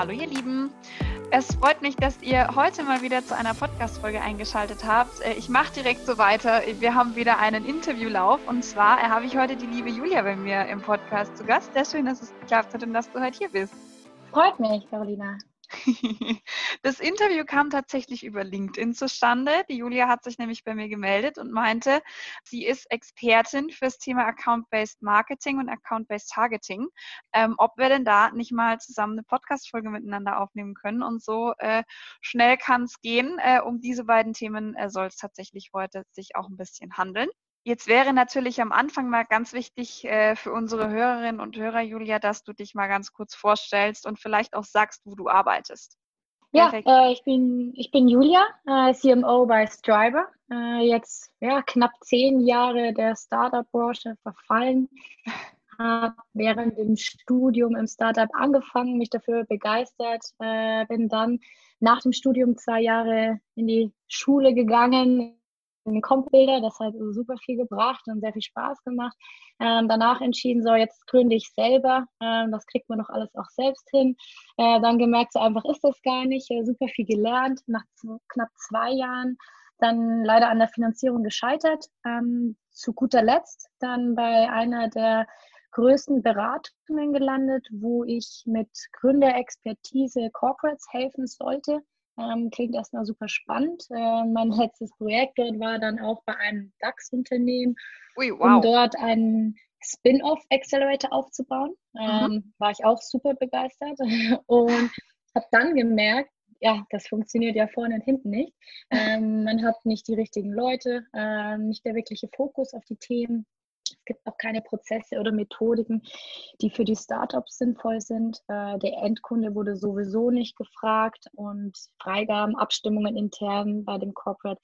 Hallo ihr Lieben. Es freut mich, dass ihr heute mal wieder zu einer Podcast-Folge eingeschaltet habt. Äh, ich mache direkt so weiter. Wir haben wieder einen Interviewlauf und zwar habe ich heute die liebe Julia bei mir im Podcast zu Gast. Sehr schön, dass es geklappt hat und dass du heute hier bist. Freut mich, Carolina. Das Interview kam tatsächlich über LinkedIn zustande. Die Julia hat sich nämlich bei mir gemeldet und meinte, sie ist Expertin fürs Thema Account-Based Marketing und Account-Based Targeting. Ähm, ob wir denn da nicht mal zusammen eine Podcast-Folge miteinander aufnehmen können. Und so äh, schnell kann es gehen. Äh, um diese beiden Themen äh, soll es tatsächlich heute sich auch ein bisschen handeln. Jetzt wäre natürlich am Anfang mal ganz wichtig äh, für unsere Hörerinnen und Hörer, Julia, dass du dich mal ganz kurz vorstellst und vielleicht auch sagst, wo du arbeitest. Ja, äh, ich, bin, ich bin Julia, äh, CMO bei Striver. Äh, jetzt ja, knapp zehn Jahre der Startup-Branche verfallen. Habe während dem Studium im Startup angefangen, mich dafür begeistert. Äh, bin dann nach dem Studium zwei Jahre in die Schule gegangen, Comp-Bilder. Das hat super viel gebracht und sehr viel Spaß gemacht. Ähm, danach entschieden, so jetzt gründe ich selber. Ähm, das kriegt man doch alles auch selbst hin. Äh, dann gemerkt, so einfach ist das gar nicht. Äh, super viel gelernt. Nach knapp zwei Jahren dann leider an der Finanzierung gescheitert. Ähm, zu guter Letzt dann bei einer der größten Beratungen gelandet, wo ich mit Gründerexpertise Corporates helfen sollte. Ähm, klingt erstmal super spannend. Äh, mein letztes Projekt dort war dann auch bei einem DAX-Unternehmen, wow. um dort einen Spin-off-Accelerator aufzubauen. Ähm, mhm. War ich auch super begeistert und habe dann gemerkt, ja, das funktioniert ja vorne und hinten nicht. Ähm, man hat nicht die richtigen Leute, äh, nicht der wirkliche Fokus auf die Themen. Es gibt auch keine Prozesse oder Methodiken, die für die Startups sinnvoll sind. Äh, der Endkunde wurde sowieso nicht gefragt und Freigaben, Abstimmungen intern bei dem Corporate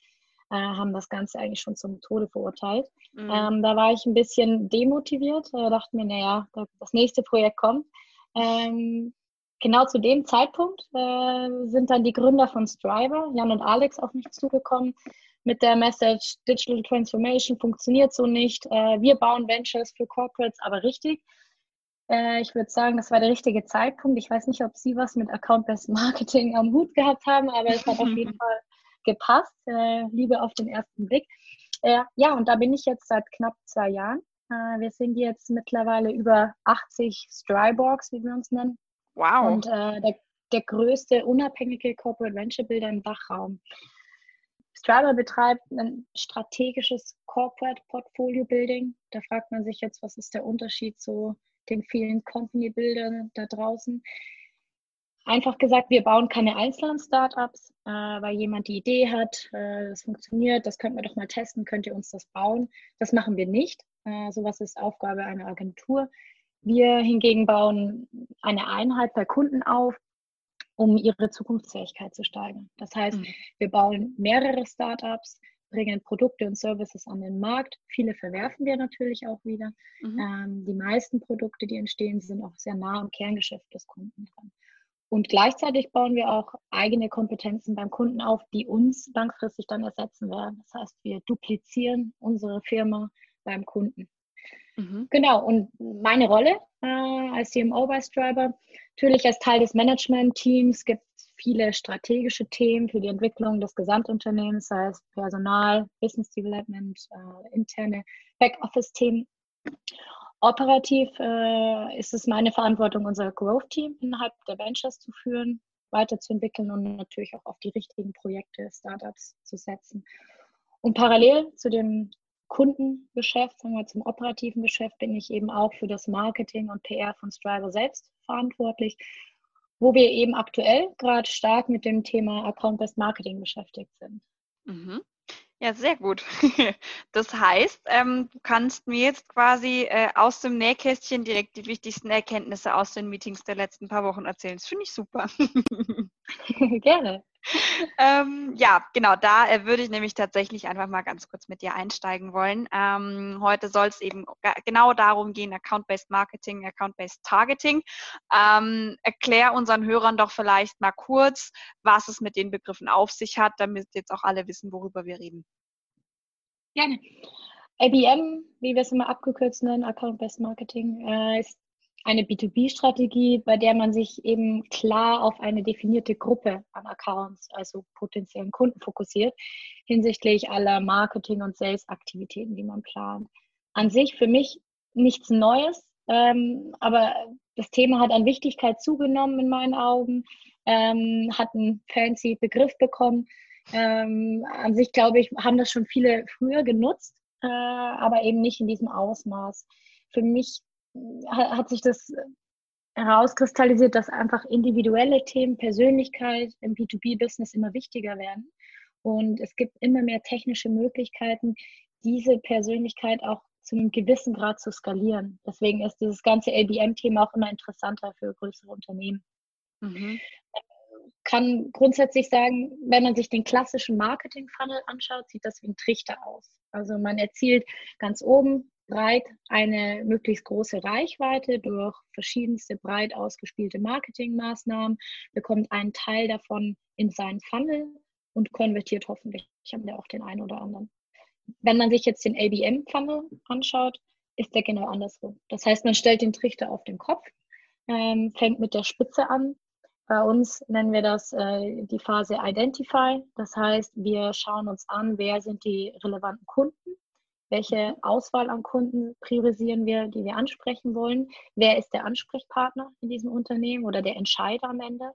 äh, haben das Ganze eigentlich schon zum Tode verurteilt. Mhm. Ähm, da war ich ein bisschen demotiviert, äh, dachte mir, naja, das nächste Projekt kommt. Ähm, genau zu dem Zeitpunkt äh, sind dann die Gründer von Striver, Jan und Alex, auf mich zugekommen mit der Message, Digital Transformation funktioniert so nicht. Äh, wir bauen Ventures für Corporates, aber richtig. Äh, ich würde sagen, das war der richtige Zeitpunkt. Ich weiß nicht, ob Sie was mit Account-Based Marketing am Hut gehabt haben, aber es hat auf jeden Fall gepasst. Äh, Liebe auf den ersten Blick. Äh, ja, und da bin ich jetzt seit knapp zwei Jahren. Äh, wir sind jetzt mittlerweile über 80 Stryborgs, wie wir uns nennen. Wow. Und äh, der, der größte unabhängige Corporate Venture Builder im Dachraum. Strava betreibt ein strategisches Corporate Portfolio Building. Da fragt man sich jetzt, was ist der Unterschied zu den vielen Company Buildern da draußen? Einfach gesagt, wir bauen keine einzelnen Startups, äh, weil jemand die Idee hat, äh, das funktioniert, das könnten wir doch mal testen, könnt ihr uns das bauen? Das machen wir nicht. Äh, sowas ist Aufgabe einer Agentur. Wir hingegen bauen eine Einheit bei Kunden auf, um ihre Zukunftsfähigkeit zu steigern. Das heißt, mhm. wir bauen mehrere Startups, bringen Produkte und Services an den Markt. Viele verwerfen wir natürlich auch wieder. Mhm. Ähm, die meisten Produkte, die entstehen, sind auch sehr nah am Kerngeschäft des Kunden dran. Und gleichzeitig bauen wir auch eigene Kompetenzen beim Kunden auf, die uns langfristig dann ersetzen werden. Das heißt, wir duplizieren unsere Firma beim Kunden. Mhm. Genau, und meine Rolle äh, als CMO bei Striber, natürlich als Teil des Management-Teams gibt es viele strategische Themen für die Entwicklung des Gesamtunternehmens, sei es Personal, Business Development, äh, interne Backoffice-Themen. Operativ äh, ist es meine Verantwortung, unser Growth-Team innerhalb der Ventures zu führen, weiterzuentwickeln und natürlich auch auf die richtigen Projekte, Startups zu setzen. Und parallel zu dem Kundengeschäft, sagen wir zum operativen Geschäft, bin ich eben auch für das Marketing und PR von Striver selbst verantwortlich, wo wir eben aktuell gerade stark mit dem Thema Account-Based Marketing beschäftigt sind. Mhm. Ja, sehr gut. Das heißt, ähm, du kannst mir jetzt quasi äh, aus dem Nähkästchen direkt die wichtigsten Erkenntnisse aus den Meetings der letzten paar Wochen erzählen. Das finde ich super. Gerne ähm, ja, genau, da äh, würde ich nämlich tatsächlich einfach mal ganz kurz mit dir einsteigen wollen. Ähm, heute soll es eben genau darum gehen, Account-Based Marketing, Account-Based Targeting. Ähm, erklär unseren Hörern doch vielleicht mal kurz, was es mit den Begriffen auf sich hat, damit jetzt auch alle wissen, worüber wir reden. Gerne. ABM, wie wir es immer abgekürzt nennen, Account-Based Marketing, äh, ist eine B2B-Strategie, bei der man sich eben klar auf eine definierte Gruppe an Accounts, also potenziellen Kunden fokussiert, hinsichtlich aller Marketing- und Sales-Aktivitäten, die man plant. An sich für mich nichts Neues, ähm, aber das Thema hat an Wichtigkeit zugenommen in meinen Augen, ähm, hat einen fancy Begriff bekommen. Ähm, an sich, glaube ich, haben das schon viele früher genutzt, äh, aber eben nicht in diesem Ausmaß. Für mich hat, sich das herauskristallisiert, dass einfach individuelle Themen, Persönlichkeit im B2B-Business immer wichtiger werden. Und es gibt immer mehr technische Möglichkeiten, diese Persönlichkeit auch zu einem gewissen Grad zu skalieren. Deswegen ist dieses ganze LBM-Thema auch immer interessanter für größere Unternehmen. Mhm. Kann grundsätzlich sagen, wenn man sich den klassischen Marketing-Funnel anschaut, sieht das wie ein Trichter aus. Also man erzielt ganz oben breit eine möglichst große Reichweite durch verschiedenste breit ausgespielte Marketingmaßnahmen, bekommt einen Teil davon in seinen Funnel und konvertiert hoffentlich Ich habe ja auch den einen oder anderen. Wenn man sich jetzt den ABM-Funnel anschaut, ist der genau andersrum. Das heißt, man stellt den Trichter auf den Kopf, ähm, fängt mit der Spitze an. Bei uns nennen wir das äh, die Phase Identify. Das heißt, wir schauen uns an, wer sind die relevanten Kunden welche Auswahl an Kunden priorisieren wir, die wir ansprechen wollen? Wer ist der Ansprechpartner in diesem Unternehmen oder der Entscheider am Ende?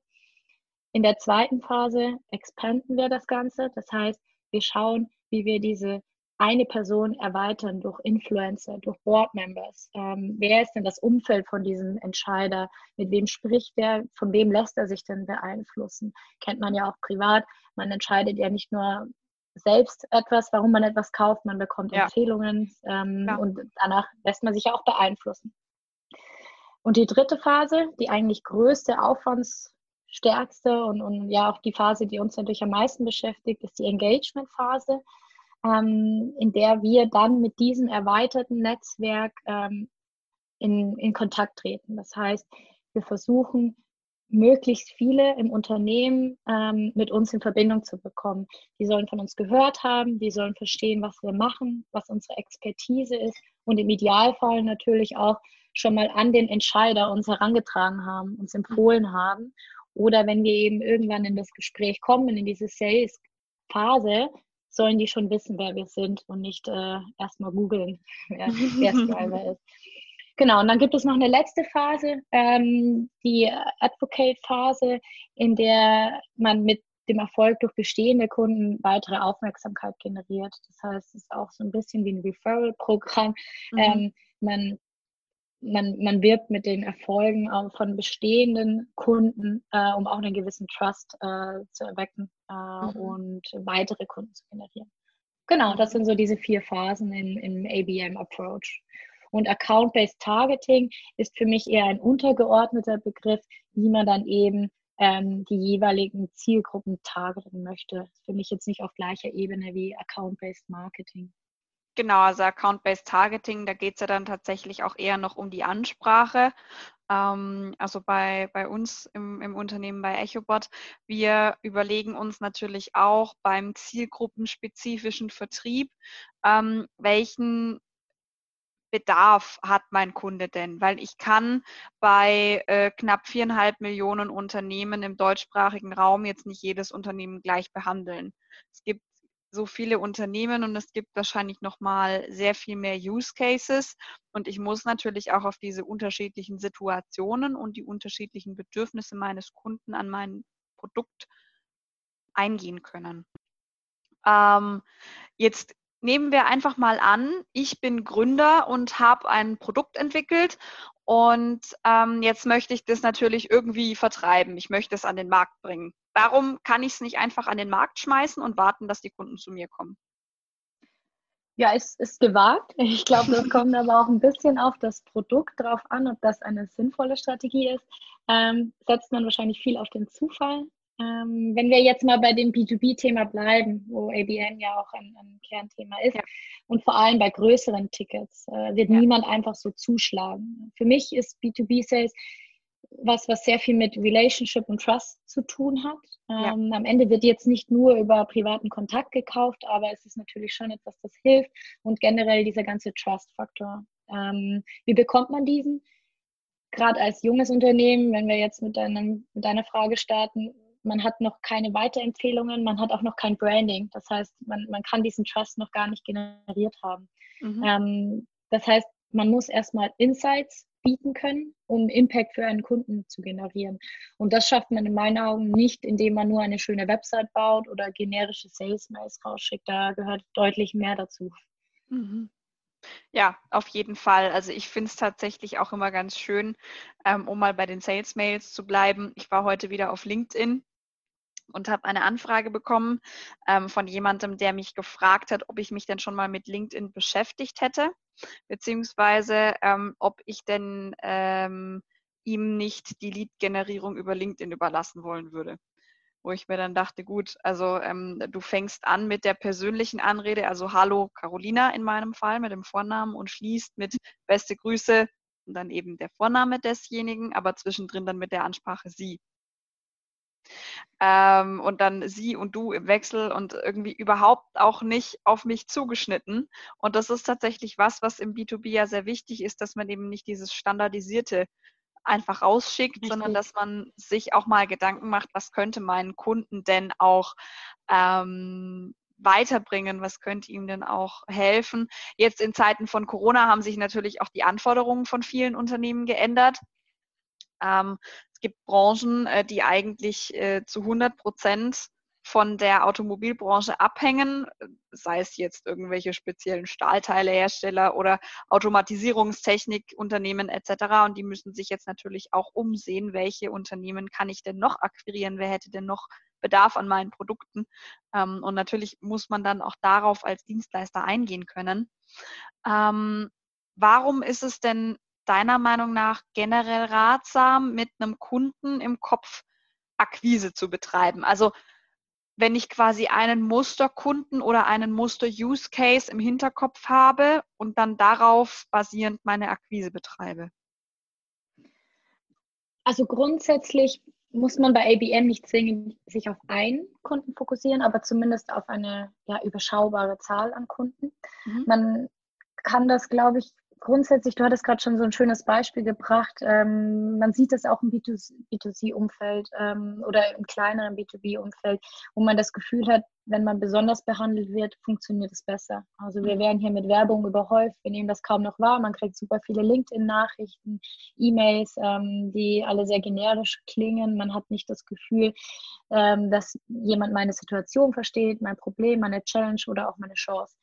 In der zweiten Phase expanden wir das Ganze. Das heißt, wir schauen, wie wir diese eine Person erweitern durch Influencer, durch Board Members. Ähm, wer ist denn das Umfeld von diesem Entscheider? Mit wem spricht der? Von wem lässt er sich denn beeinflussen? Kennt man ja auch privat. Man entscheidet ja nicht nur selbst etwas, warum man etwas kauft. Man bekommt ja. Empfehlungen ähm, ja. und danach lässt man sich ja auch beeinflussen. Und die dritte Phase, die eigentlich größte, aufwandsstärkste und, und ja auch die Phase, die uns natürlich am meisten beschäftigt, ist die Engagement-Phase, ähm, in der wir dann mit diesem erweiterten Netzwerk ähm, in, in Kontakt treten. Das heißt, wir versuchen möglichst viele im Unternehmen ähm, mit uns in Verbindung zu bekommen. Die sollen von uns gehört haben, die sollen verstehen, was wir machen, was unsere Expertise ist und im Idealfall natürlich auch schon mal an den Entscheider uns herangetragen haben, uns empfohlen haben. Oder wenn wir eben irgendwann in das Gespräch kommen, in diese Sales-Phase, sollen die schon wissen, wer wir sind und nicht äh, erstmal googeln, wer, Striver ist. Genau, und dann gibt es noch eine letzte Phase, ähm, die Advocate-Phase, in der man mit dem Erfolg durch bestehende Kunden weitere Aufmerksamkeit generiert. Das heißt, es ist auch so ein bisschen wie ein Referral-Programm. Mhm. Ähm, man, man, man wirbt mit den Erfolgen von bestehenden Kunden, äh, um auch einen gewissen Trust äh, zu erwecken äh, mhm. und weitere Kunden zu generieren. Genau, das sind so diese vier Phasen im, im ABM-Approach. Und Account-Based Targeting ist für mich eher ein untergeordneter Begriff, wie man dann eben ähm, die jeweiligen Zielgruppen targeten möchte. Für mich jetzt nicht auf gleicher Ebene wie Account-Based Marketing. Genau, also Account-Based Targeting, da geht es ja dann tatsächlich auch eher noch um die Ansprache. Ähm, also bei, bei uns im, im Unternehmen bei EchoBot, wir überlegen uns natürlich auch beim zielgruppenspezifischen Vertrieb, ähm, welchen Bedarf hat mein Kunde denn? Weil ich kann bei äh, knapp viereinhalb Millionen Unternehmen im deutschsprachigen Raum jetzt nicht jedes Unternehmen gleich behandeln. Es gibt so viele Unternehmen und es gibt wahrscheinlich noch mal sehr viel mehr Use Cases und ich muss natürlich auch auf diese unterschiedlichen Situationen und die unterschiedlichen Bedürfnisse meines Kunden an mein Produkt eingehen können. Ähm, jetzt nehmen wir einfach mal an, ich bin Gründer und habe ein Produkt entwickelt und ähm, jetzt möchte ich das natürlich irgendwie vertreiben. Ich möchte es an den Markt bringen. Warum kann ich es nicht einfach an den Markt schmeißen und warten, dass die Kunden zu mir kommen? Ja, es ist gewagt. Ich glaube, das kommt aber auch ein bisschen auf das Produkt drauf an, ob das eine sinnvolle Strategie ist. Ähm, setzt man wahrscheinlich viel auf den Zufall. Ähm, wenn wir jetzt mal bei dem B2B-Thema bleiben, wo ABN ja auch ein, ein Kernthema ist, ja. und vor allem bei größeren Tickets, äh, wird ja. niemand einfach so zuschlagen. Für mich ist B2B-Sales was, was sehr viel mit Relationship und Trust zu tun hat. Ähm, ja. Am Ende wird jetzt nicht nur über privaten Kontakt gekauft, aber es ist natürlich schon etwas, das hilft und generell dieser ganze Trust-Faktor. Ähm, wie bekommt man diesen? gerade als junges Unternehmen, wenn wir jetzt mit, deinem, mit deiner Frage starten, man hat noch keine Weiterempfehlungen, man hat auch noch kein Branding. Das heißt, man, man kann diesen Trust noch gar nicht generiert haben. Mhm. Ähm, das heißt, man muss erstmal Insights bieten können, um Impact für einen Kunden zu generieren. Und das schafft man in meinen Augen nicht, indem man nur eine schöne Website baut oder generische Sales-Mails rausschickt. Da gehört deutlich mehr dazu. Mhm. Ja, auf jeden Fall. Also ich finde es tatsächlich auch immer ganz schön, ähm, um mal bei den Sales-Mails zu bleiben. Ich war heute wieder auf LinkedIn und habe eine Anfrage bekommen ähm, von jemandem, der mich gefragt hat, ob ich mich denn schon mal mit LinkedIn beschäftigt hätte, beziehungsweise ähm, ob ich denn ähm, ihm nicht die Lead-Generierung über LinkedIn überlassen wollen würde. Wo ich mir dann dachte, gut, also ähm, du fängst an mit der persönlichen Anrede, also Hallo Carolina in meinem Fall mit dem Vornamen und schließt mit beste Grüße und dann eben der Vorname desjenigen, aber zwischendrin dann mit der Ansprache Sie ähm, und dann sie und du im Wechsel und irgendwie überhaupt auch nicht auf mich zugeschnitten. Und das ist tatsächlich was, was im B2B ja sehr wichtig ist, dass man eben nicht dieses standardisierte einfach rausschickt, Richtig. sondern dass man sich auch mal Gedanken macht, was könnte meinen Kunden denn auch ähm, weiterbringen, was könnte ihm denn auch helfen. Jetzt in Zeiten von Corona haben sich natürlich auch die Anforderungen von vielen Unternehmen geändert. Ähm, gibt Branchen, äh, die eigentlich äh, zu 100 Prozent von der Automobilbranche abhängen, sei es jetzt irgendwelche speziellen Stahlteilehersteller oder Automatisierungstechnikunternehmen etc. Und die müssen sich jetzt natürlich auch umsehen, welche Unternehmen kann ich denn noch akquirieren, wer hätte denn noch Bedarf an meinen Produkten. Ähm, und natürlich muss man dann auch darauf als Dienstleister eingehen können. Ähm, warum ist es denn deiner Meinung nach generell ratsam, mit einem Kunden im Kopf Akquise zu betreiben? Also wenn ich quasi einen Musterkunden oder einen Muster-Use-Case im Hinterkopf habe und dann darauf basierend meine Akquise betreibe? Also grundsätzlich muss man bei ABM nicht zwingend sich auf einen Kunden fokussieren, aber zumindest auf eine ja, überschaubare Zahl an Kunden. Mhm. Man kann das, glaube ich, grundsätzlich, du hattest gerade schon so ein schönes Beispiel gebracht. Ähm, man sieht das auch im B2C-Umfeld ähm, oder im kleineren B2B-Umfeld, wo man das Gefühl hat, wenn man besonders behandelt wird, funktioniert es besser. Also wir mhm. werden hier mit Werbung überhäuft. Wir nehmen das kaum noch wahr. Man kriegt super viele LinkedIn-Nachrichten, E-Mails, ähm, die alle sehr generisch klingen. Man hat nicht das Gefühl, ähm, dass jemand meine Situation versteht, mein Problem, meine Challenge oder auch meine Chance.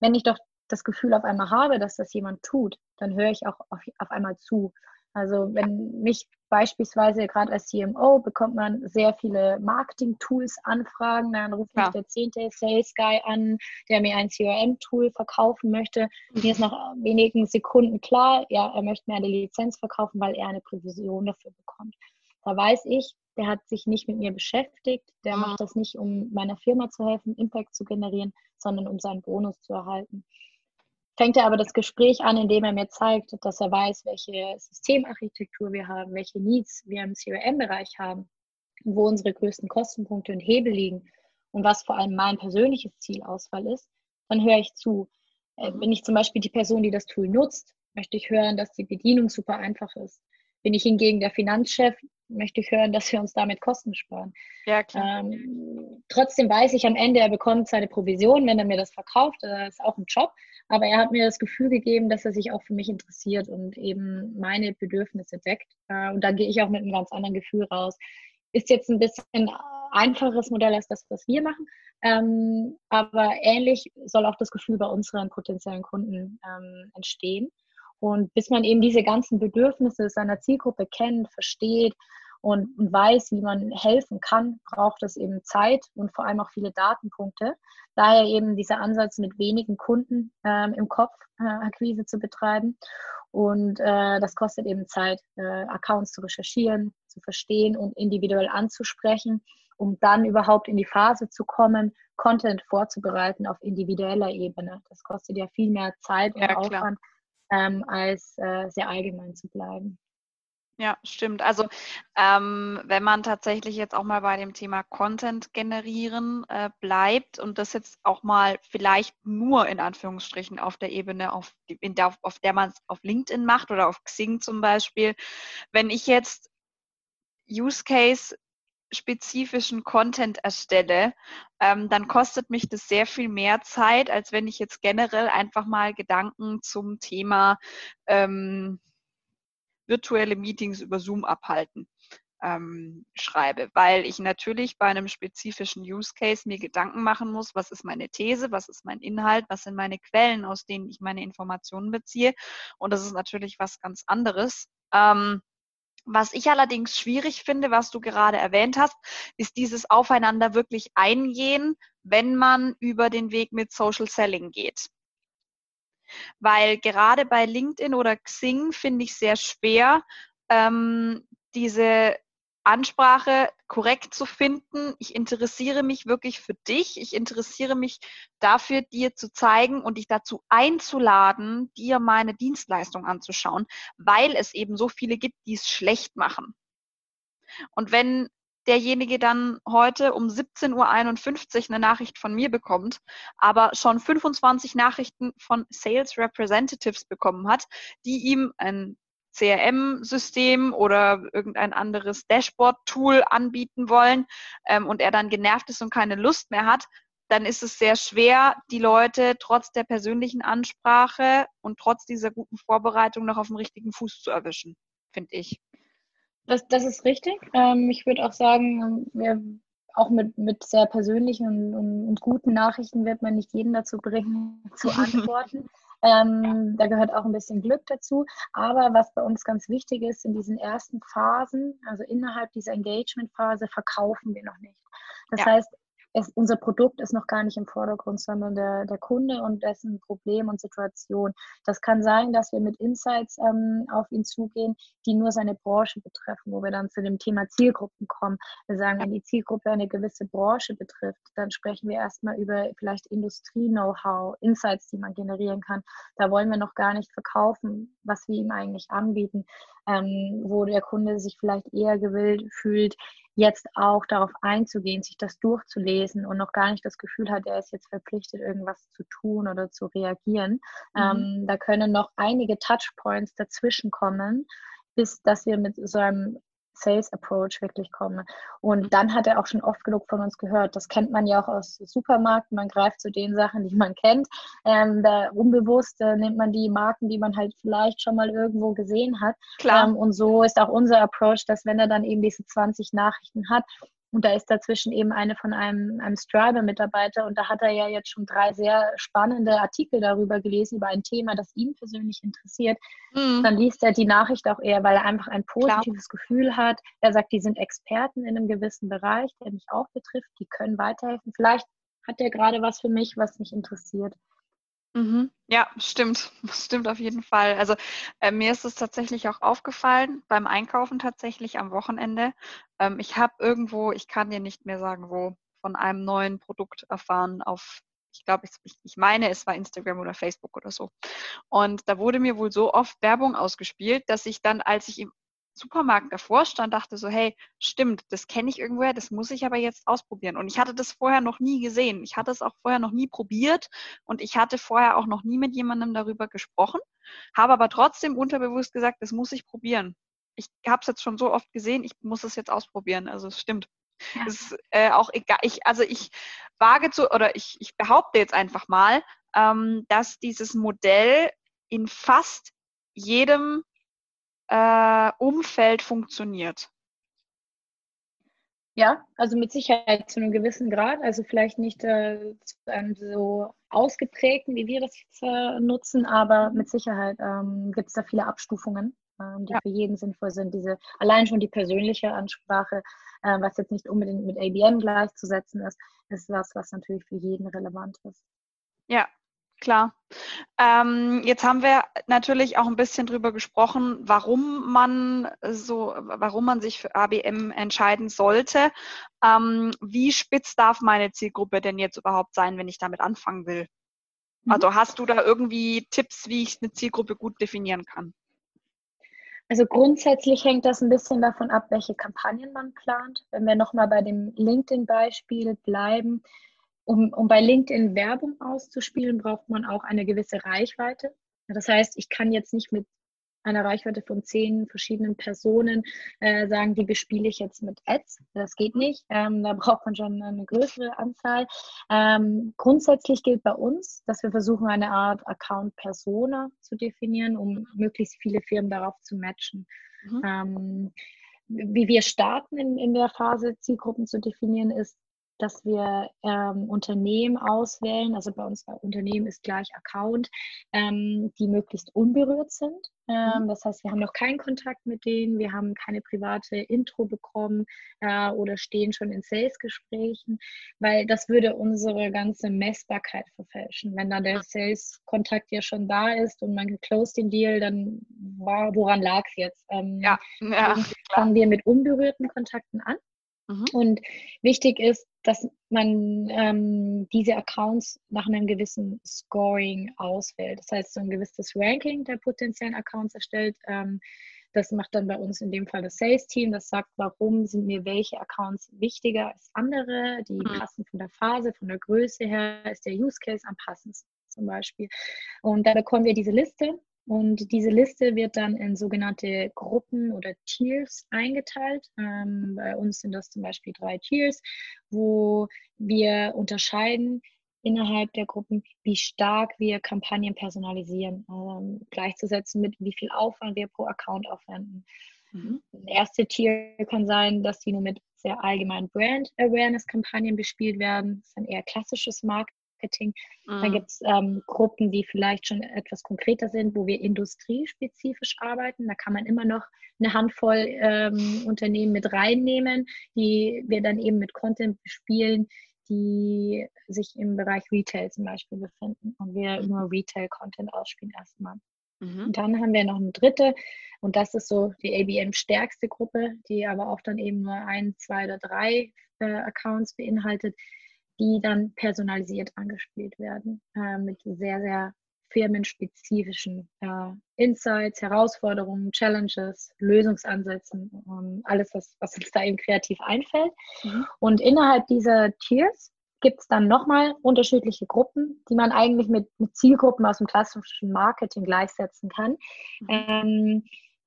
Wenn ich doch das Gefühl auf einmal habe, dass das jemand tut, dann höre ich auch auf, auf einmal zu. Also wenn mich beispielsweise gerade als CMO bekommt man sehr viele Marketing-Tools anfragen, dann ruft ja. mich der zehnte Sales Guy an, der mir ein CRM-Tool verkaufen möchte. Mir ist nach wenigen Sekunden klar, ja, er möchte mir eine Lizenz verkaufen, weil er eine Provision dafür bekommt. Da weiß ich, der hat sich nicht mit mir beschäftigt, der ja. macht das nicht, um meiner Firma zu helfen, Impact zu generieren, sondern um seinen Bonus zu erhalten fängt er aber das Gespräch an, indem er mir zeigt, dass er weiß, welche Systemarchitektur wir haben, welche Needs wir im CRM-Bereich haben, wo unsere größten Kostenpunkte und Hebel liegen und was vor allem mein persönliches Zielausfall ist, dann höre ich zu. Äh, bin ich zum Beispiel die Person, die das Tool nutzt, möchte ich hören, dass die Bedienung super einfach ist. Bin ich hingegen der Finanzchef, möchte ich hören, dass wir uns damit Kosten sparen. Ja, klar. Ähm, trotzdem weiß ich am Ende, er bekommt seine Provision, wenn er mir das verkauft. Das ist auch ein Job. Aber er hat mir das Gefühl gegeben, dass er sich auch für mich interessiert und eben meine Bedürfnisse deckt. Äh, und da gehe ich auch mit einem ganz anderen Gefühl raus. Ist jetzt ein bisschen einfaches Modell als das, was wir machen. Ähm, aber ähnlich soll auch das Gefühl bei unseren potenziellen Kunden ähm, entstehen. Und bis man eben diese ganzen Bedürfnisse seiner Zielgruppe kennt, versteht und, weiß, wie man helfen kann, braucht es eben Zeit und vor allem auch viele Datenpunkte. Daher eben dieser Ansatz, mit wenigen Kunden ähm, im Kopf äh, Akquise zu betreiben. Und äh, das kostet eben Zeit, äh, Accounts zu recherchieren, zu verstehen und individuell anzusprechen, um dann überhaupt in die Phase zu kommen, Content vorzubereiten auf individueller Ebene. Das kostet ja viel mehr Zeit und ja, Aufwand, ähm, als äh, sehr allgemein zu bleiben. Ja, stimmt. Also ähm, wenn man tatsächlich jetzt auch mal bei dem Thema Content generieren äh, bleibt und das jetzt auch mal vielleicht nur in Anführungsstrichen auf der Ebene, auf, der, auf der man es auf LinkedIn macht oder auf Xing zum Beispiel, wenn ich jetzt Use Case spezifischen Content erstelle, ähm, dann kostet mich das sehr viel mehr Zeit, als wenn ich jetzt generell einfach mal Gedanken zum Thema ähm, virtuelle Meetings über Zoom abhalten ähm, schreibe, weil ich natürlich bei einem spezifischen Use Case mir Gedanken machen muss, was ist meine These, was ist mein Inhalt, was sind meine Quellen, aus denen ich meine Informationen beziehe. Und das ist natürlich was ganz anderes. Ähm, was ich allerdings schwierig finde, was du gerade erwähnt hast, ist dieses Aufeinander wirklich eingehen, wenn man über den Weg mit Social Selling geht. Weil gerade bei LinkedIn oder Xing finde ich sehr schwer, ähm, diese Ansprache korrekt zu finden. Ich interessiere mich wirklich für dich. Ich interessiere mich dafür, dir zu zeigen und dich dazu einzuladen, dir meine Dienstleistung anzuschauen, weil es eben so viele gibt, die es schlecht machen. Und wenn derjenige dann heute um 17.51 Uhr eine Nachricht von mir bekommt, aber schon 25 Nachrichten von Sales Representatives bekommen hat, die ihm ein CRM-System oder irgendein anderes Dashboard-Tool anbieten wollen ähm, und er dann genervt ist und keine Lust mehr hat, dann ist es sehr schwer, die Leute trotz der persönlichen Ansprache und trotz dieser guten Vorbereitung noch auf dem richtigen Fuß zu erwischen, finde ich. Das, das ist richtig. Ähm, ich würde auch sagen, wir, auch mit, mit sehr persönlichen und, und, und, guten Nachrichten wird man nicht jeden dazu bringen, zu antworten. Ähm, da gehört auch ein bisschen Glück dazu. Aber was bei uns ganz wichtig ist, in diesen ersten Phasen, also innerhalb dieser Engagement-Phase, verkaufen wir noch nicht. Das ja. heißt, es, unser Produkt ist noch gar nicht im Vordergrund, sondern der, der Kunde und dessen Problem und Situation. Das kann sein, dass wir mit Insights ähm, auf ihn zugehen, die nur seine Branche betreffen, wo wir dann zu dem Thema Zielgruppen kommen. Wir sagen, wenn die Zielgruppe eine gewisse Branche betrifft, dann sprechen wir erstmal über vielleicht Industrie-Know-how, Insights, die man generieren kann. Da wollen wir noch gar nicht verkaufen, was wir ihm eigentlich anbieten, ähm, wo der Kunde sich vielleicht eher gewillt fühlt, jetzt auch darauf einzugehen, sich das durchzulesen und noch gar nicht das Gefühl hat, er ist jetzt verpflichtet, irgendwas zu tun oder zu reagieren. Mhm. Ähm, da können noch einige Touchpoints dazwischen kommen, bis dass wir mit so einem Sales Approach wirklich komme. Und dann hat er auch schon oft genug von uns gehört. Das kennt man ja auch aus Supermarkt. Man greift zu den Sachen, die man kennt. Ähm, da unbewusst äh, nimmt man die Marken, die man halt vielleicht schon mal irgendwo gesehen hat. Klar. Ähm, und so ist auch unser Approach, dass wenn er dann eben diese 20 Nachrichten hat, und da ist dazwischen eben eine von einem, einem Striber-Mitarbeiter und da hat er ja jetzt schon drei sehr spannende Artikel darüber gelesen, über ein Thema, das ihn persönlich interessiert. Mhm. Dann liest er die Nachricht auch eher, weil er einfach ein positives Klar. Gefühl hat. Er sagt, die sind Experten in einem gewissen Bereich, der mich auch betrifft, die können weiterhelfen. Vielleicht hat er gerade was für mich, was mich interessiert. Mhm. Ja, stimmt. Stimmt auf jeden Fall. Also äh, mir ist es tatsächlich auch aufgefallen beim Einkaufen tatsächlich am Wochenende. Ähm, ich habe irgendwo, ich kann dir nicht mehr sagen, wo, von einem neuen Produkt erfahren auf, ich glaube, ich, ich meine, es war Instagram oder Facebook oder so. Und da wurde mir wohl so oft Werbung ausgespielt, dass ich dann, als ich im Supermarkt davor stand, dachte so, hey, stimmt, das kenne ich irgendwoher, das muss ich aber jetzt ausprobieren. Und ich hatte das vorher noch nie gesehen. Ich hatte es auch vorher noch nie probiert und ich hatte vorher auch noch nie mit jemandem darüber gesprochen, habe aber trotzdem unterbewusst gesagt, das muss ich probieren. Ich habe es jetzt schon so oft gesehen, ich muss es jetzt ausprobieren. Also es stimmt. Ja. Es ist äh, auch egal. Ich, also ich wage zu, oder ich, ich behaupte jetzt einfach mal, ähm, dass dieses Modell in fast jedem äh, Umfeld funktioniert. Ja, also mit Sicherheit zu einem gewissen Grad, also vielleicht nicht äh, zu einem so ausgeprägten, wie wir das jetzt äh, nutzen, aber mit Sicherheit ähm, gibt es da viele Abstufungen, ähm, die ja. für jeden sinnvoll sind. Diese allein schon die persönliche Ansprache, äh, was jetzt nicht unbedingt mit ABM gleichzusetzen ist, ist was, was natürlich für jeden relevant ist. Ja, Klar. Ähm, jetzt haben wir natürlich auch ein bisschen drüber gesprochen, warum man so, warum man sich für ABM entscheiden sollte. Ähm, wie spitz darf meine Zielgruppe denn jetzt überhaupt sein, wenn ich damit anfangen will? Mhm. Also hast du da irgendwie Tipps, wie ich eine Zielgruppe gut definieren kann? Also grundsätzlich hängt das ein bisschen davon ab, welche Kampagnen man plant. Wenn wir nochmal bei dem LinkedIn-Beispiel bleiben, um, um bei LinkedIn Werbung auszuspielen, braucht man auch eine gewisse Reichweite. Das heißt, ich kann jetzt nicht mit einer Reichweite von zehn verschiedenen Personen äh, sagen, die bespiele ich jetzt mit Ads. Das geht nicht. Ähm, da braucht man schon eine größere Anzahl. Ähm, grundsätzlich gilt bei uns, dass wir versuchen, eine Art Account-Persona zu definieren, um möglichst viele Firmen darauf zu matchen. Mhm. Ähm, wie wir starten in, in der Phase, Zielgruppen zu definieren, ist, dass wir ähm, Unternehmen auswählen, also bei uns bei Unternehmen ist gleich Account, ähm, die möglichst unberührt sind. Ähm, mhm. das heißt, wir haben noch keinen Kontakt mit denen, wir haben keine private Intro bekommen äh, oder stehen schon in Sales-Gesprächen, weil das würde unsere ganze Messbarkeit verfälschen. Wenn dann der Sales-Kontakt ja schon da ist und man closed den Deal, dann war, woran lag es jetzt? Ähm, ja, ja fangen wir mit unberührten Kontakten an. Mhm. Und wichtig ist, dass man ähm, diese Accounts nach einem gewissen Scoring auswählt. Das heißt, so ein gewisses Ranking der potenziellen Accounts erstellt. Ähm, das macht dann bei uns in dem Fall das Sales-Team. Das sagt, warum sind mir welche Accounts wichtiger als andere. Die mhm. passen von der Phase, von der Größe her, ist der Use Case am passendsten zum Beispiel. Und da bekommen wir diese Liste und diese Liste wird dann in sogenannte Gruppen oder Tiers eingeteilt. Ähm, bei uns sind das zum Beispiel drei Tiers, wo wir unterscheiden innerhalb der Gruppen, wie stark wir Kampagnen personalisieren, ähm, gleichzusetzen mit wie viel Aufwand wir pro Account aufwenden. Mhm. Das erste Tier kann sein, dass die nur mit sehr allgemeinen Brand Awareness Kampagnen bespielt werden. Das ist ein eher klassisches Marketing. Marketing. Mhm. Dann gibt es ähm, Gruppen, die vielleicht schon etwas konkreter sind, wo wir industriespezifisch arbeiten. Da kann man immer noch eine Handvoll ähm, Unternehmen mit reinnehmen, die wir dann eben mit Content bespielen, die sich im Bereich Retail zum Beispiel befinden und wir mhm. nur Retail-Content ausspielen erstmal. Mhm. Und dann haben wir noch eine dritte und das ist so die ABM-stärkste Gruppe, die aber auch dann eben nur ein, zwei oder drei äh, Accounts beinhaltet die dann personalisiert angespielt werden äh, mit sehr, sehr firmenspezifischen äh, Insights, Herausforderungen, Challenges, Lösungsansätzen, ähm, alles, was, was uns da eben kreativ einfällt. Mhm. Und innerhalb dieser Tiers gibt es dann nochmal unterschiedliche Gruppen, die man eigentlich mit, mit, Zielgruppen aus dem klassischen Marketing gleichsetzen kann. Mhm. Ähm,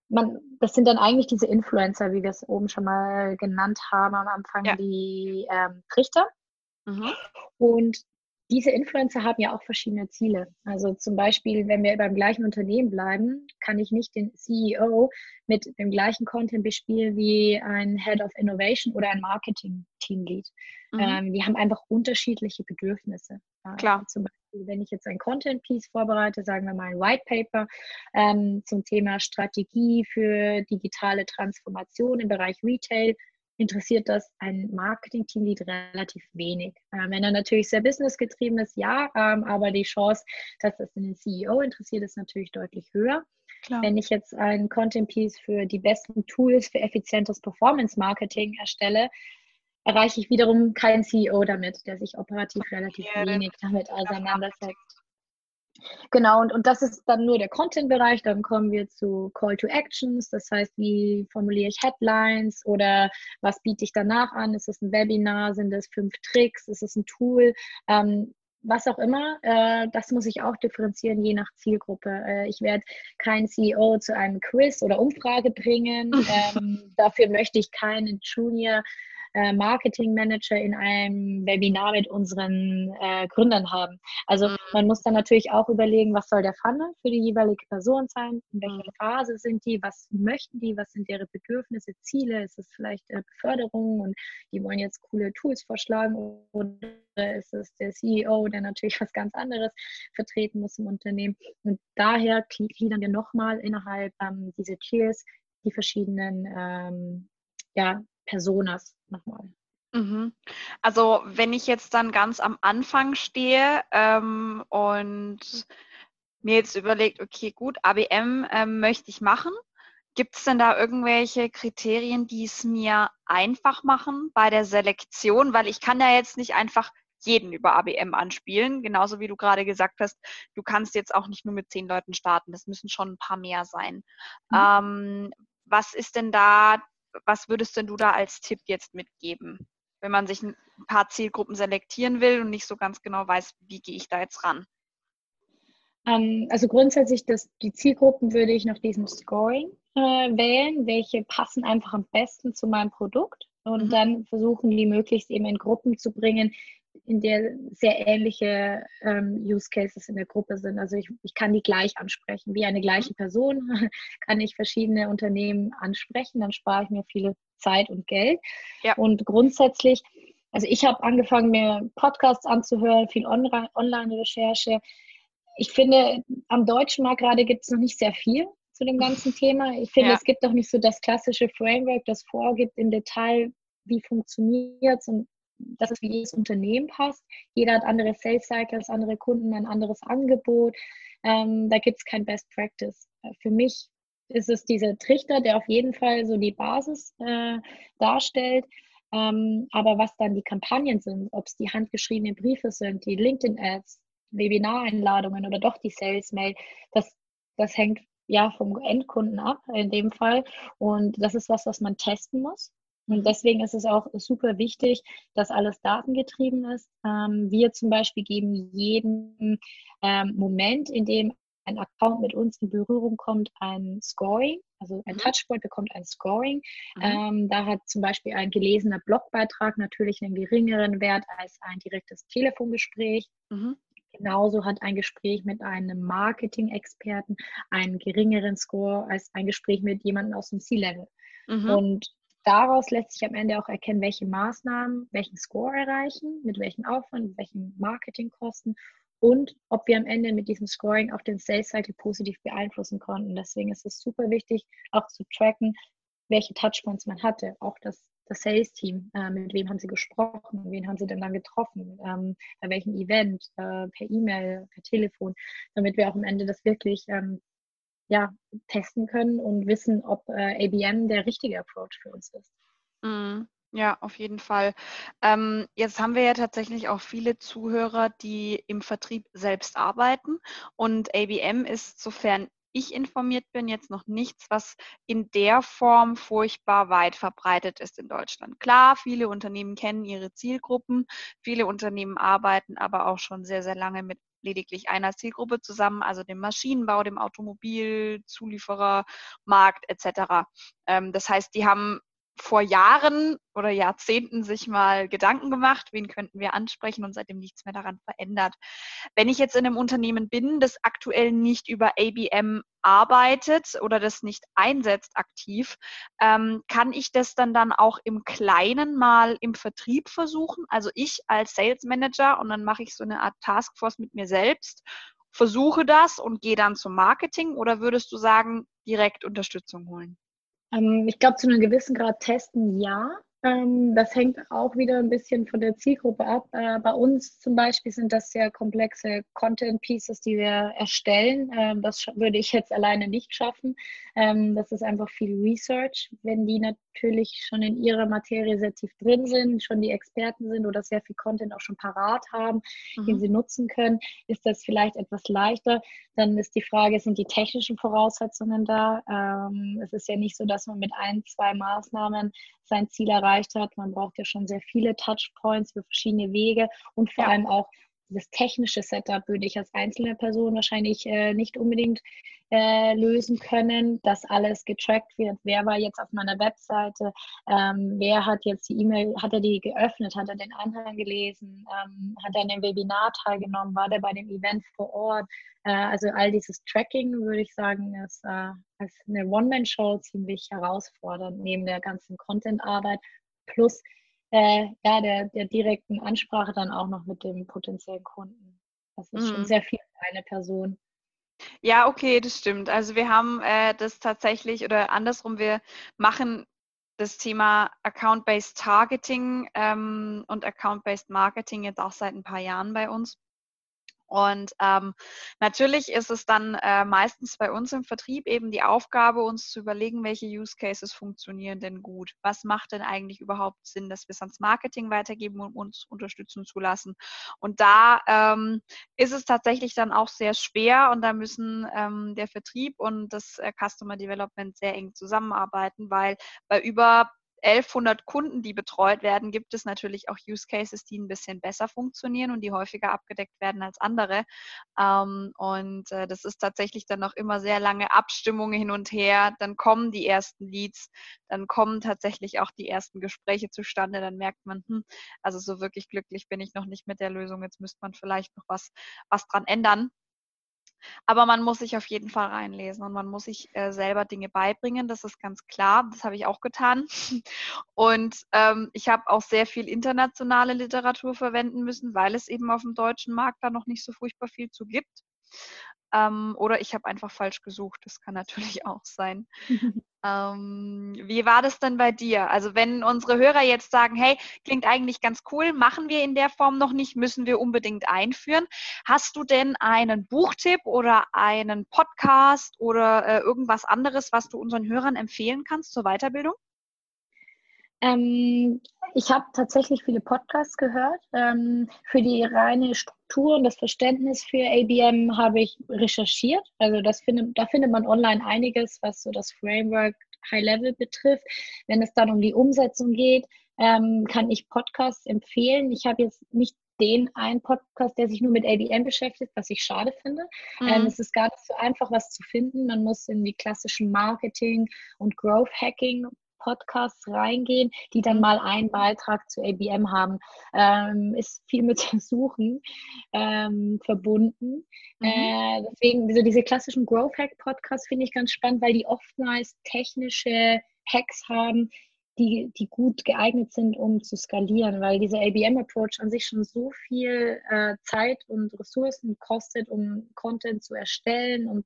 man, das sind dann eigentlich diese Influencer, wie wir es oben schon mal genannt haben am Anfang, ja. die ähm, Trichter. Mhm. Und diese Influencer haben ja auch verschiedene Ziele. Also zum Beispiel, wenn wir beim gleichen Unternehmen bleiben, kann ich nicht den CEO mit dem gleichen Content bespielen wie ein Head of Innovation oder ein Marketing-Teamlead. Mhm. Ähm, die haben einfach unterschiedliche Bedürfnisse. Klar. Zum Beispiel, wenn ich jetzt ein Content-Piece vorbereite, sagen wir mal ein White Paper ähm, zum Thema Strategie für digitale Transformation im Bereich Retail, interessiert das ein Marketing-Teamlead relativ wenig. Ähm, wenn er natürlich sehr businessgetrieben ist, ja, ähm, aber die Chance, dass das den CEO interessiert, ist natürlich deutlich höher. Klar. Wenn ich jetzt ein Content-Piece für die besten Tools für effizientes Performance-Marketing erstelle, erreiche ich wiederum keinen CEO damit, der sich operativ relativ wenig damit auseinandersetzt. Genau, und, und das ist dann nur der Content-Bereich. Dann kommen wir zu Call to Actions. Das heißt, wie formuliere ich Headlines oder was biete ich danach an? Ist es ein Webinar? Sind es fünf Tricks? Ist es ein Tool? Ähm, was auch immer, äh, das muss ich auch differenzieren, je nach Zielgruppe. Äh, ich werde keinen CEO zu einem Quiz oder Umfrage bringen. Ähm, dafür möchte ich keinen Junior äh, Marketing Manager in einem Webinar mit unseren äh, Gründern haben. Also mhm. man muss dann natürlich auch überlegen, was soll der Funnel für die jeweilige Person sein, in welcher mhm. Phase sind die, was möchten die, was sind ihre Bedürfnisse, Ziele, ist es vielleicht äh, Beförderung und die wollen jetzt coole Tools vorschlagen oder ist es der CEO, der natürlich was ganz anderes vertreten muss im Unternehmen. Und daher gliedern wir nochmal innerhalb ähm, dieser Tiers die verschiedenen ähm, ja, Personas nochmal. Mhm. Also wenn ich jetzt dann ganz am Anfang stehe ähm, und mir jetzt überlegt, okay, gut, ABM ähm, möchte ich machen. Gibt es denn da irgendwelche Kriterien, die es mir einfach machen bei der Selektion? Weil ich kann ja jetzt nicht einfach jeden über ABM anspielen. Genauso wie du gerade gesagt hast, du kannst jetzt auch nicht nur mit zehn Leuten starten. Das müssen schon ein paar mehr sein. Mhm. Ähm, was ist denn da, was würdest denn du da als Tipp jetzt mitgeben, wenn man sich ein paar Zielgruppen selektieren will und nicht so ganz genau weiß, wie gehe ich da jetzt ran? Ähm, also grundsätzlich, das, die Zielgruppen würde ich nach diesem Scoring äh, wählen, welche passen einfach am besten zu meinem Produkt und mhm. dann versuchen, die möglichst eben in Gruppen zu bringen, in der sehr ähnliche ähm, Use Cases in der Gruppe sind. Also ich, ich kann die gleich ansprechen. Wie eine gleiche mhm. Person kann ich verschiedene Unternehmen ansprechen, dann spare ich mir viele Zeit und Geld. Ja. Und grundsätzlich, also ich habe angefangen, mir Podcasts anzuhören, viel Online-Recherche. Ich finde, am deutschen Markt gerade gibt es noch nicht sehr viel zu dem ganzen Thema. Ich finde, ja. es gibt auch nicht so das klassische Framework, das vorgibt im Detail, wie funktioniert es und dass es wie jedes Unternehmen passt. Jeder hat andere Sales Cycles, andere Kunden, ein anderes Angebot. Ähm, da gibt es kein Best Practice. Äh, für mich ist es dieser Trichter, der auf jeden Fall so die Basis äh, darstellt. Ähm, aber was dann die Kampagnen sind, ob es die handgeschriebenen Briefe sind, die LinkedIn-Ads, Webinareinladungen oder doch die Sales-Mail, das, das hängt ja vom Endkunden ab in dem Fall. Und das ist was, was man testen muss. Und deswegen ist es auch super wichtig, dass alles datengetrieben ist. Ähm, wir zum Beispiel geben jeden ähm, Moment, in dem ein Account mit uns in Berührung kommt, ein Scoring. Also ein mhm. Touchpoint bekommt ein Scoring. Mhm. Ähm, da hat zum Beispiel ein gelesener Blogbeitrag natürlich einen geringeren Wert als ein direktes Telefongespräch. Mhm. Genauso hat ein Gespräch mit einem Marketing-Experten einen geringeren Score als ein Gespräch mit jemandem aus dem C-Level. Mhm. Und daraus lässt sich am Ende auch erkennen, welche Maßnahmen welchen Score erreichen, mit welchem Aufwand, mit welchen Marketingkosten und ob wir am Ende mit diesem Scoring auch den Sales Cycle positiv beeinflussen konnten. Deswegen ist es super wichtig, auch zu tracken, welche Touchpoints man hatte, auch das, das Sales-Team, äh, mit wem haben sie gesprochen, wen haben sie denn dann getroffen, ähm, bei welchem Event, äh, per E-Mail, per Telefon, damit wir auch am Ende das wirklich ähm, ja, testen können und wissen, ob äh, ABM der richtige Approach für uns ist. Mm, ja, auf jeden Fall. Ähm, jetzt haben wir ja tatsächlich auch viele Zuhörer, die im Vertrieb selbst arbeiten und ABM ist, sofern ich informiert bin, jetzt noch nichts, was in der Form furchtbar weit verbreitet ist in Deutschland. Klar, viele Unternehmen kennen ihre Zielgruppen, viele Unternehmen arbeiten aber auch schon sehr, sehr lange mit lediglich einer Zielgruppe zusammen, also dem Maschinenbau, dem Automobil, Zulieferermarkt etc. Ähm, das heißt, die haben vor Jahren oder Jahrzehnten sich mal Gedanken gemacht, wen könnten wir ansprechen und seitdem nichts mehr daran verändert. Wenn ich jetzt in einem Unternehmen bin, das aktuell nicht über ABM arbeitet oder das nicht einsetzt aktiv, ähm, kann ich das dann dann auch im Kleinen mal im Vertrieb versuchen? Also ich als Sales Manager und dann mache ich so eine Art Taskforce mit mir selbst versuche das und gehe dann zum Marketing oder würdest du sagen, direkt Unterstützung holen? Ähm, ich glaube, zu einem gewissen Grad testen ja. Ähm, das hängt auch wieder ein bisschen von der Zielgruppe ab. Äh, bei uns zum Beispiel sind das sehr komplexe Content Pieces, die wir erstellen. Ähm, das würde ich jetzt alleine nicht schaffen. Ähm, das ist einfach viel Research. Wenn die natürlich schon in ihrer Materie sehr tief drin sind, schon die Experten sind oder sehr viel Content auch schon parat haben, mhm. den sie nutzen können, ist das vielleicht etwas leichter. Dann ist die Frage, sind die technischen Voraussetzungen da? Ähm, es ist ja nicht so, dass man mit ein, zwei Maßnahmen sein Ziel erreicht hat. Man braucht ja schon sehr viele Touchpoints für verschiedene Wege und vor ja. allem auch das technische Setup würde ich als einzelne Person wahrscheinlich äh, nicht unbedingt äh, lösen können, dass alles getrackt wird. Wer war jetzt auf meiner Webseite? Ähm, wer hat jetzt die E-Mail, hat er die geöffnet? Hat er den Anhang gelesen? Ähm, hat er an dem Webinar teilgenommen? War der bei dem Event vor Ort? Äh, also all dieses Tracking, würde ich sagen, ist äh, als eine One-Man-Show ziemlich herausfordernd, neben der ganzen Content-Arbeit plus äh, ja, der, der direkten Ansprache dann auch noch mit dem potenziellen Kunden. Das ist mhm. schon sehr viel für eine Person. Ja, okay, das stimmt. Also wir haben äh, das tatsächlich oder andersrum, wir machen das Thema Account-Based Targeting ähm, und Account-Based Marketing jetzt auch seit ein paar Jahren bei uns. Und ähm, natürlich ist es dann äh, meistens bei uns im Vertrieb eben die Aufgabe, uns zu überlegen, welche Use Cases funktionieren denn gut. Was macht denn eigentlich überhaupt Sinn, dass wir es ans Marketing weitergeben und uns unterstützen zu lassen. Und da ähm, ist es tatsächlich dann auch sehr schwer und da müssen ähm, der Vertrieb und das äh, Customer Development sehr eng zusammenarbeiten, weil bei über 1100 Kunden, die betreut werden, gibt es natürlich auch Use Cases, die ein bisschen besser funktionieren und die häufiger abgedeckt werden als andere. Ähm, und äh, das ist tatsächlich dann noch immer sehr lange Abstimmungen hin und her. Dann kommen die ersten Leads, dann kommen tatsächlich auch die ersten Gespräche zustande. Dann merkt man, hm, also so wirklich glücklich bin ich noch nicht mit der Lösung. Jetzt müsste man vielleicht noch was, was dran ändern. Aber man muss sich auf jeden Fall reinlesen und man muss sich äh, selber Dinge beibringen. Das ist ganz klar. Das habe ich auch getan. Und ähm, ich habe auch sehr viel internationale Literatur verwenden müssen, weil es eben auf dem deutschen Markt da noch nicht so furchtbar viel zu gibt. Ähm, oder ich habe einfach falsch gesucht. Das kann natürlich auch sein. ähm, wie war das denn bei dir? Also wenn unsere Hörer jetzt sagen, hey, klingt eigentlich ganz cool, machen wir in der Form noch nicht, müssen wir unbedingt einführen. Hast du denn einen Buchtipp oder einen Podcast oder äh, irgendwas anderes, was du unseren Hörern empfehlen kannst zur Weiterbildung? Ähm, ich habe tatsächlich viele Podcasts gehört. Ähm, für die reine Struktur und das Verständnis für ABM habe ich recherchiert. Also das findet, da findet man online einiges, was so das Framework High Level betrifft. Wenn es dann um die Umsetzung geht, ähm, kann ich Podcasts empfehlen. Ich habe jetzt nicht den einen Podcast, der sich nur mit ABM beschäftigt, was ich schade finde. Mhm. Ähm, es ist gar nicht so einfach, was zu finden. Man muss in die klassischen Marketing- und Growth-Hacking Podcasts reingehen, die dann mal einen Beitrag zu ABM haben. Ähm, ist viel mit Suchen ähm, verbunden. Mhm. Äh, deswegen, so diese klassischen Growth Hack Podcasts finde ich ganz spannend, weil die oftmals technische Hacks haben, die, die gut geeignet sind, um zu skalieren, weil dieser ABM-Approach an sich schon so viel äh, Zeit und Ressourcen kostet, um Content zu erstellen und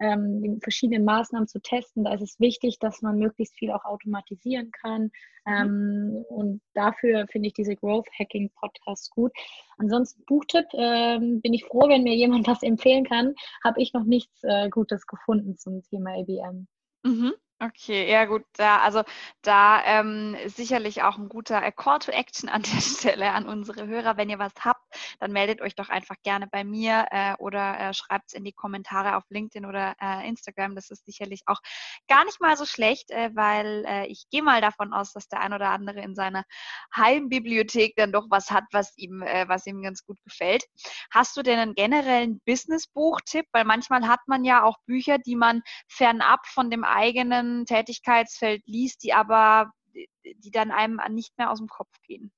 ähm, verschiedene Maßnahmen zu testen. Da ist es wichtig, dass man möglichst viel auch automatisieren kann. Mhm. Ähm, und dafür finde ich diese Growth Hacking Podcasts gut. Ansonsten Buchtipp, ähm, bin ich froh, wenn mir jemand das empfehlen kann. Habe ich noch nichts äh, Gutes gefunden zum Thema ABM. Mhm. Okay, ja gut, da, also da ähm, sicherlich auch ein guter äh, Call to Action an der Stelle an unsere Hörer. Wenn ihr was habt, dann meldet euch doch einfach gerne bei mir äh, oder äh, schreibt es in die Kommentare auf LinkedIn oder äh, Instagram. Das ist sicherlich auch gar nicht mal so schlecht, äh, weil äh, ich gehe mal davon aus, dass der ein oder andere in seiner Heimbibliothek dann doch was hat, was ihm, äh, was ihm ganz gut gefällt. Hast du denn einen generellen Business-Buch-Tipp? Weil manchmal hat man ja auch Bücher, die man fernab von dem eigenen Tätigkeitsfeld liest, die aber, die dann einem nicht mehr aus dem Kopf gehen?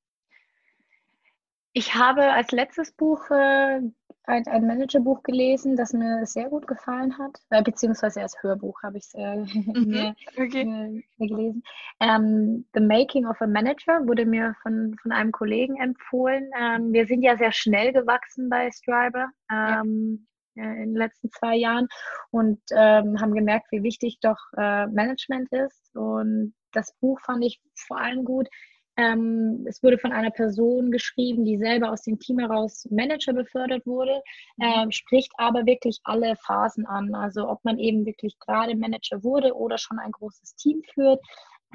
Ich habe als letztes Buch äh, ein, ein Managerbuch gelesen, das mir sehr gut gefallen hat, äh, beziehungsweise als Hörbuch habe ich es äh, mhm, okay. gelesen. Ähm, The Making of a Manager wurde mir von, von einem Kollegen empfohlen. Ähm, wir sind ja sehr schnell gewachsen bei Striber. Ähm, äh, in den letzten zwei Jahren und ähm, haben gemerkt, wie wichtig doch äh, Management ist. Und das Buch fand ich vor allem gut. Ähm, es wurde von einer Person geschrieben, die selber aus dem Team heraus Manager befördert wurde, ähm, spricht aber wirklich alle Phasen an. Also ob man eben wirklich gerade Manager wurde oder schon ein großes Team führt,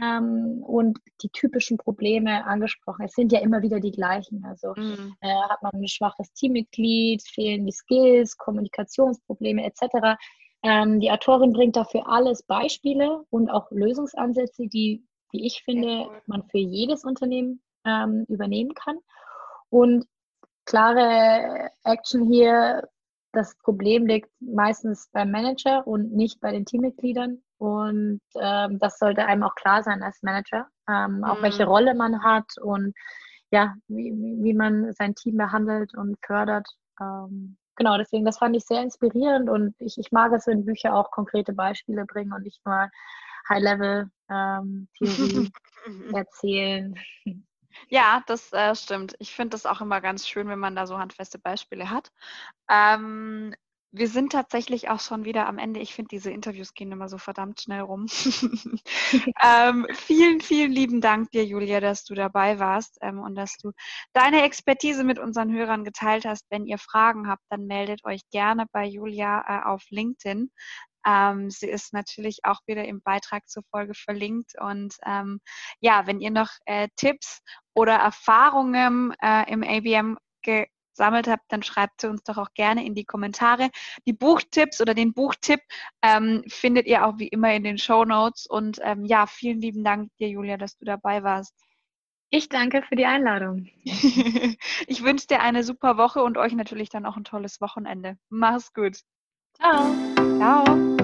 ähm, und die typischen Probleme angesprochen. Es sind ja immer wieder die gleichen. Also mhm. äh, hat man ein schwaches Teammitglied, fehlen die Skills, Kommunikationsprobleme etc. Ähm, die Autorin bringt dafür alles Beispiele und auch Lösungsansätze, die, wie ich finde, man für jedes Unternehmen ähm, übernehmen kann. Und klare Action hier, das Problem liegt meistens beim Manager und nicht bei den Teammitgliedern. Und ähm, das sollte einem auch klar sein als Manager, ähm, auch mhm. welche Rolle man hat und ja, wie, wie man sein Team behandelt und fördert. Ähm, genau, deswegen, das fand ich sehr inspirierend und ich, ich mag es, wenn Bücher auch konkrete Beispiele bringen und nicht nur High-Level-Theorie ähm, erzählen. Ja, das äh, stimmt. Ich finde das auch immer ganz schön, wenn man da so handfeste Beispiele hat. Ähm, wir sind tatsächlich auch schon wieder am Ende. Ich finde, diese Interviews gehen immer so verdammt schnell rum. ähm, vielen, vielen lieben Dank dir, Julia, dass du dabei warst ähm, und dass du deine Expertise mit unseren Hörern geteilt hast. Wenn ihr Fragen habt, dann meldet euch gerne bei Julia äh, auf LinkedIn. Ähm, sie ist natürlich auch wieder im Beitrag zur Folge verlinkt. Und ähm, ja, wenn ihr noch äh, Tipps oder Erfahrungen äh, im ABM gesammelt habt, dann schreibt sie uns doch auch gerne in die Kommentare. Die Buchtipps oder den Buchtipp ähm, findet ihr auch wie immer in den Show Notes. Und ähm, ja, vielen lieben Dank dir, Julia, dass du dabei warst. Ich danke für die Einladung. ich wünsche dir eine super Woche und euch natürlich dann auch ein tolles Wochenende. Mach's gut. Ciao. Ciao.